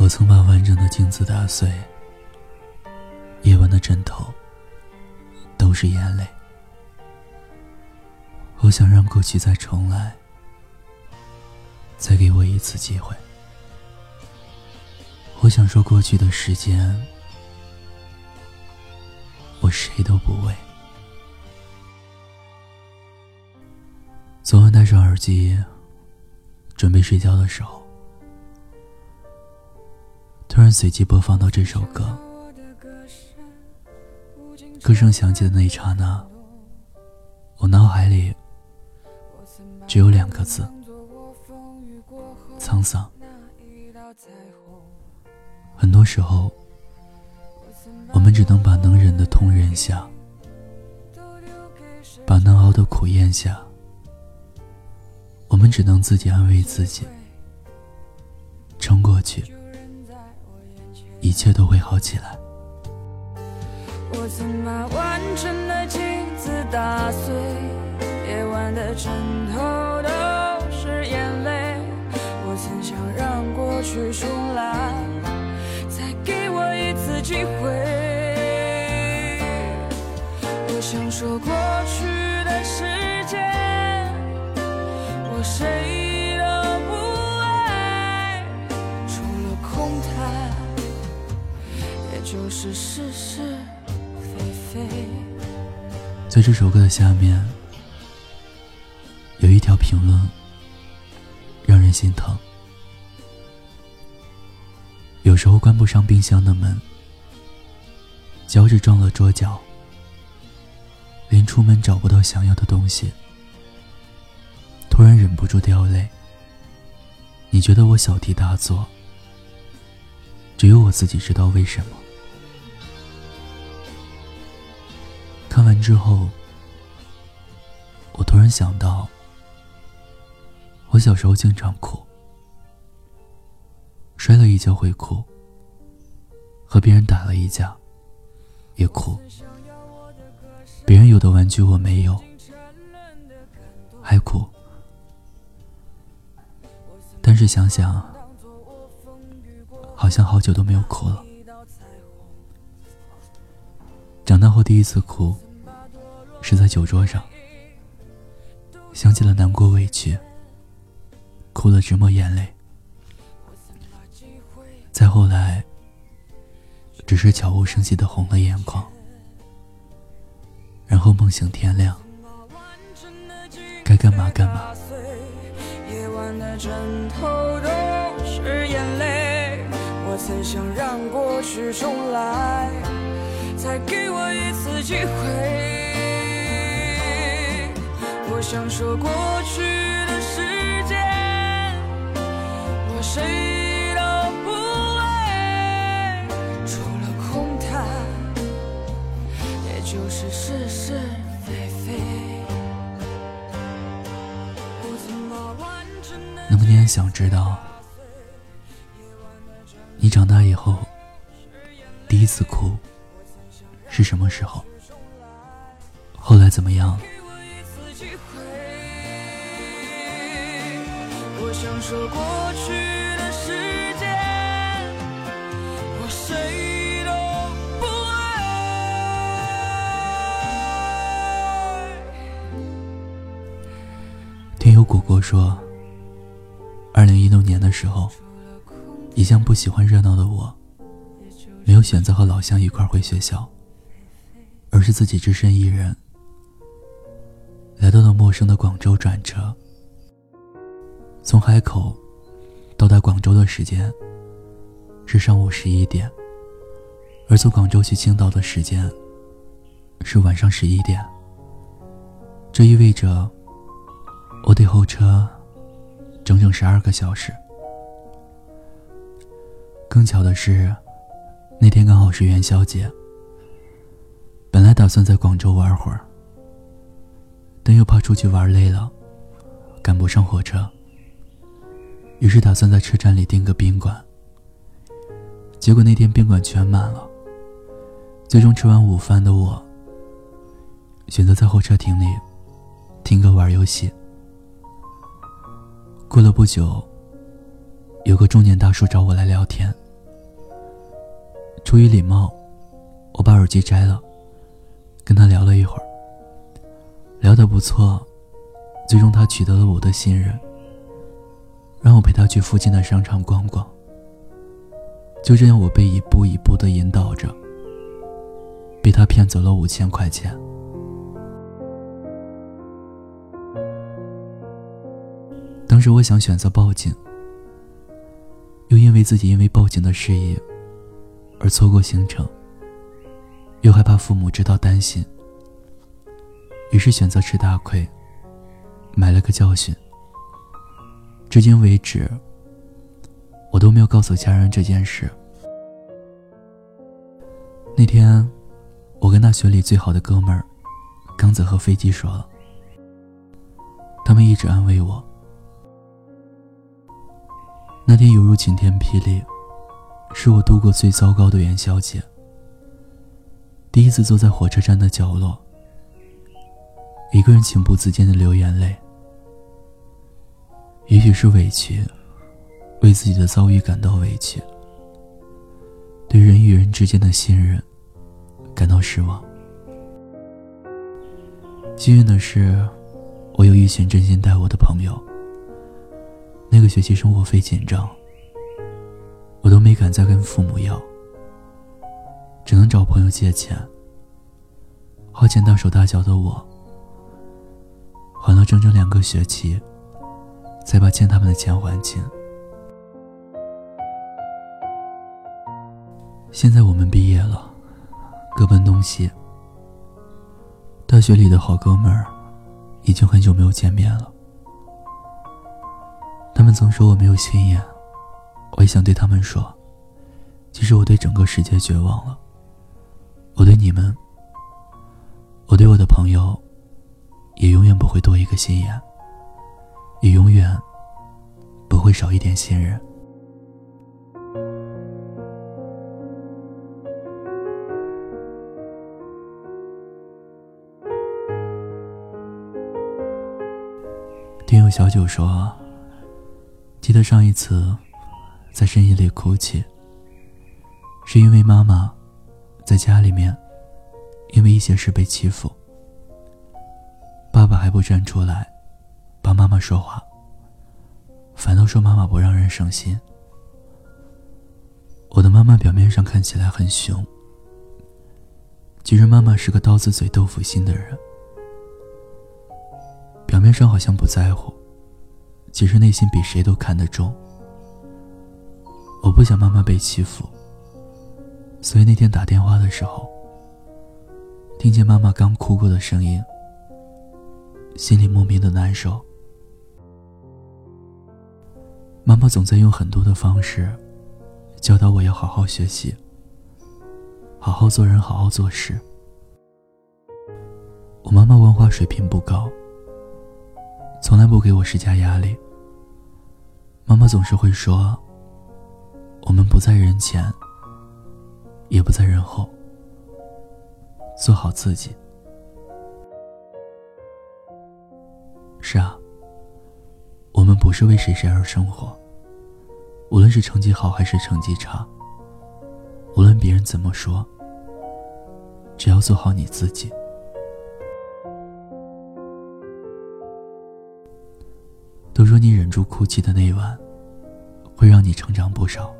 我曾把完整的镜子打碎，夜晚的枕头都是眼泪。我想让过去再重来，再给我一次机会。我想说，过去的时间，我谁都不为。昨晚戴上耳机，准备睡觉的时候。突然随机播放到这首歌，歌声响起的那一刹那，我脑海里只有两个字：沧桑。很多时候，我们只能把能忍的痛忍下，把能熬的苦咽下，我们只能自己安慰自己，撑过去。一切都会好起来。我曾把完整的镜子打碎，夜晚的枕头都是眼泪。我曾想让过去重来，再给我一次机会。我想说过去就是是是非非。在这首歌的下面，有一条评论，让人心疼。有时候关不上冰箱的门，脚趾撞了桌角，连出门找不到想要的东西，突然忍不住掉泪。你觉得我小题大做，只有我自己知道为什么。完之后，我突然想到，我小时候经常哭，摔了一跤会哭，和别人打了一架也哭，别人有的玩具我没有，还哭。但是想想，好像好久都没有哭了。长大后第一次哭。是在酒桌上，想起了难过委屈，哭了直抹眼泪。再后来，只是悄无声息的红了眼眶，然后梦醒天亮，该干嘛干嘛。我想说，过去的时间，我谁都不为，除了空谈，也就是是是非非。那么，你也想知道，你长大以后第一次哭是什么时候？后来怎么样？说过去的时间，我谁都不爱。听友果果说，二零一六年的时候，一向不喜欢热闹的我，没有选择和老乡一块回学校，而是自己只身一人，来到了陌生的广州转车。从海口到达广州的时间是上午十一点，而从广州去青岛的时间是晚上十一点。这意味着我得候车整整十二个小时。更巧的是，那天刚好是元宵节。本来打算在广州玩会儿，但又怕出去玩累了，赶不上火车，于是打算在车站里订个宾馆。结果那天宾馆全满了。最终吃完午饭的我，选择在候车亭里听歌玩游戏。过了不久，有个中年大叔找我来聊天。出于礼貌，我把耳机摘了，跟他聊了一会儿。聊得不错，最终他取得了我的信任，让我陪他去附近的商场逛逛。就这样，我被一步一步的引导着。被他骗走了五千块钱。当时我想选择报警，又因为自己因为报警的事宜而错过行程，又害怕父母知道担心，于是选择吃大亏，买了个教训。至今为止，我都没有告诉家人这件事。那天。我跟大学里最好的哥们儿刚子和飞机说了，他们一直安慰我。那天犹如晴天霹雳，是我度过最糟糕的元宵节。第一次坐在火车站的角落，一个人情不自禁的流眼泪。也许是委屈，为自己的遭遇感到委屈，对人与人之间的信任。感到失望。幸运的是，我有一群真心待我的朋友。那个学期生活费紧张，我都没敢再跟父母要，只能找朋友借钱。花钱大手大脚的我，还了整整两个学期，才把欠他们的钱还清。现在我们毕业了。各奔东西。大学里的好哥们儿，已经很久没有见面了。他们总说我没有心眼，我也想对他们说，其实我对整个世界绝望了。我对你们，我对我的朋友，也永远不会多一个心眼，也永远不会少一点信任。听有小九说，记得上一次在深夜里哭泣，是因为妈妈在家里面因为一些事被欺负，爸爸还不站出来帮妈妈说话，反倒说妈妈不让人省心。我的妈妈表面上看起来很凶，其实妈妈是个刀子嘴豆腐心的人。表面上好像不在乎，其实内心比谁都看得重。我不想妈妈被欺负，所以那天打电话的时候，听见妈妈刚哭过的声音，心里莫名的难受。妈妈总在用很多的方式，教导我要好好学习，好好做人，好好做事。我妈妈文化水平不高。从来不给我施加压力。妈妈总是会说：“我们不在人前，也不在人后，做好自己。”是啊，不是为谁谁而生活。无论是成绩好还是成绩差，无论别人怎么说，只要做好你自己。都说你忍住哭泣的那晚，会让你成长不少。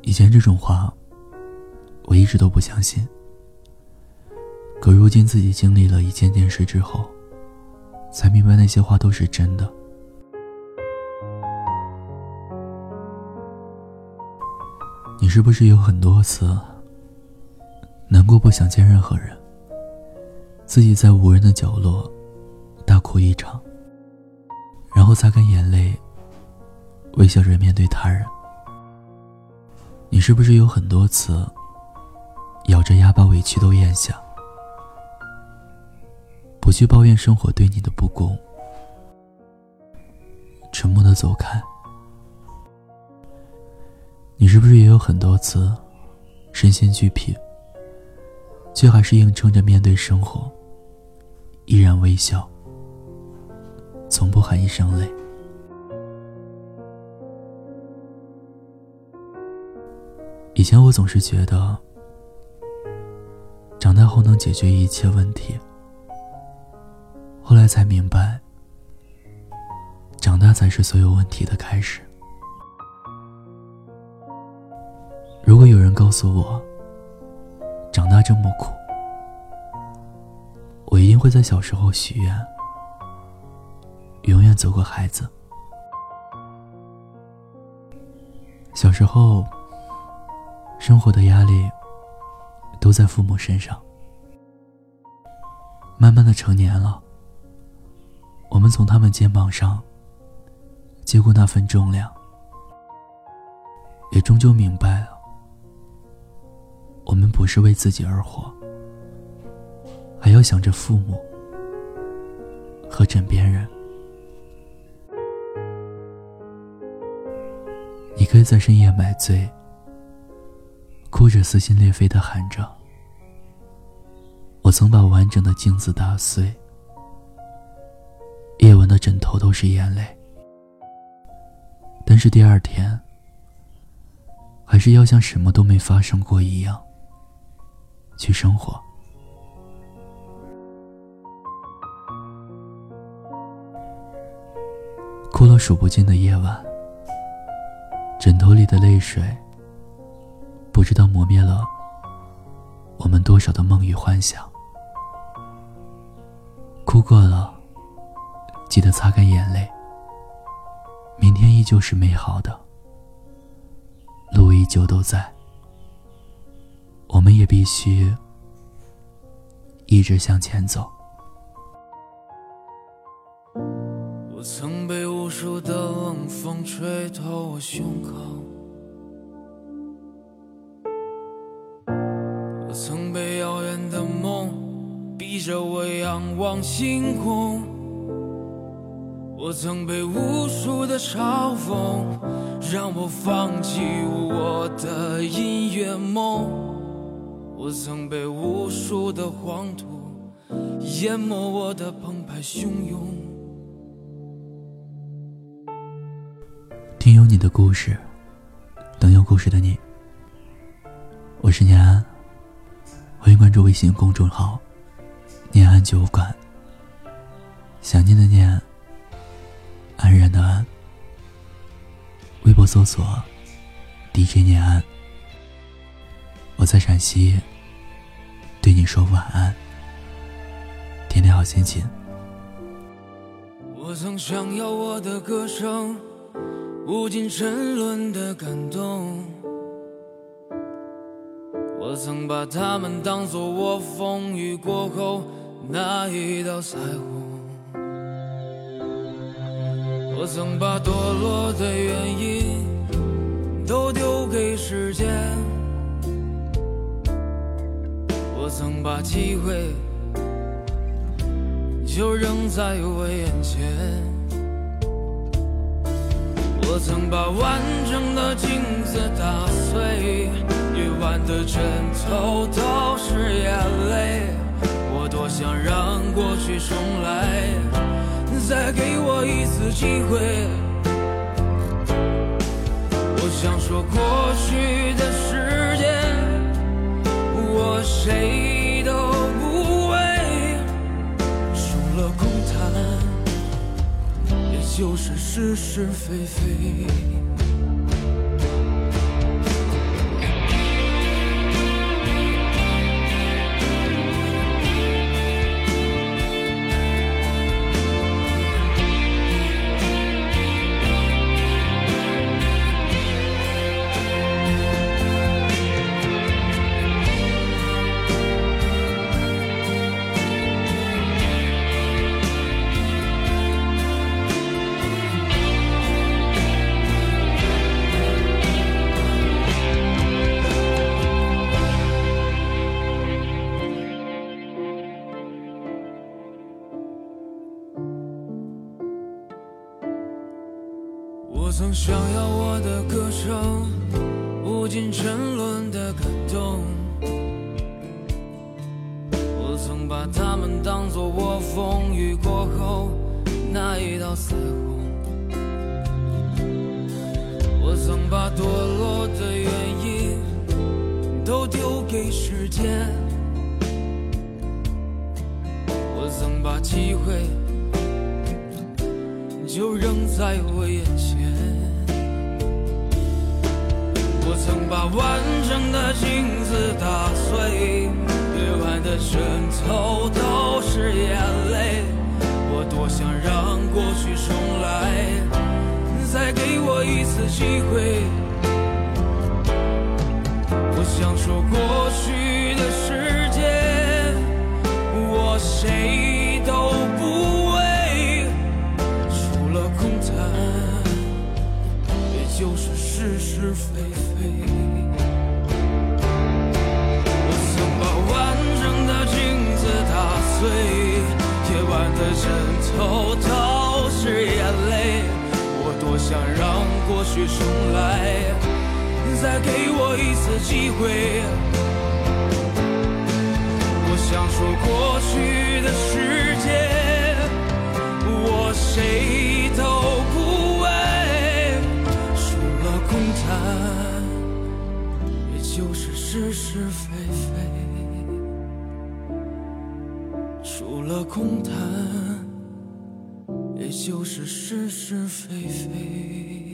以前这种话，我一直都不相信。可如今自己经历了一件件事之后，才明白那些话都是真的。你是不是有很多次难过不想见任何人，自己在无人的角落大哭一场？然后擦干眼泪，微笑着面对他人。你是不是有很多次咬着牙把委屈都咽下，不去抱怨生活对你的不公，沉默的走开？你是不是也有很多次身心俱疲，却还是硬撑着面对生活，依然微笑？从不喊一声累。以前我总是觉得，长大后能解决一切问题。才明白，长大才是所有问题的开始。如果有人告诉我，长大这么苦，我一定会在小时候许愿。永远做过孩子。小时候，生活的压力都在父母身上。慢慢的成年了，我们从他们肩膀上接过那份重量，也终究明白了，我们不是为自己而活，还要想着父母和枕边人。你可以在深夜买醉，哭着撕心裂肺的喊着：“我曾把完整的镜子打碎。”夜晚的枕头都是眼泪，但是第二天，还是要像什么都没发生过一样去生活。哭了数不尽的夜晚。枕头里的泪水，不知道磨灭了我们多少的梦与幻想。哭过了，记得擦干眼泪。明天依旧是美好的，路依旧都在，我们也必须一直向前走。我曾被无数的冷风吹透我胸口，我曾被遥远的梦逼着我仰望星空，我曾被无数的嘲讽让我放弃我的音乐梦，我曾被无数的黄土淹没我的澎湃汹涌。听有你的故事，等有故事的你。我是念安，欢迎关注微信公众号“念安酒馆”。想念的念，安然的安。微博搜索 “DJ 念安”。我在陕西，对你说晚安，天天好心情。我曾想要我的歌声。无尽沉沦的感动，我曾把它们当作我风雨过后那一道彩虹。我曾把堕落的原因都丢给时间，我曾把机会就扔在我眼前。我曾把完整的镜子打碎，夜晚的枕头都是眼泪。我多想让过去重来，再给我一次机会。我想说过去的时间，我谁都不为，除了空谈。也就是是是非非。曾把堕落的原因都丢给时间，我曾把机会。就扔在我眼前。我曾把完整的镜子打碎，夜晚的枕头都是眼泪。我多想让过去重来，再给我一次机会。次机会。我想说过去的时间，我谁都不为。除了空谈。也就是是是非非，除了空谈，也就是是是非非。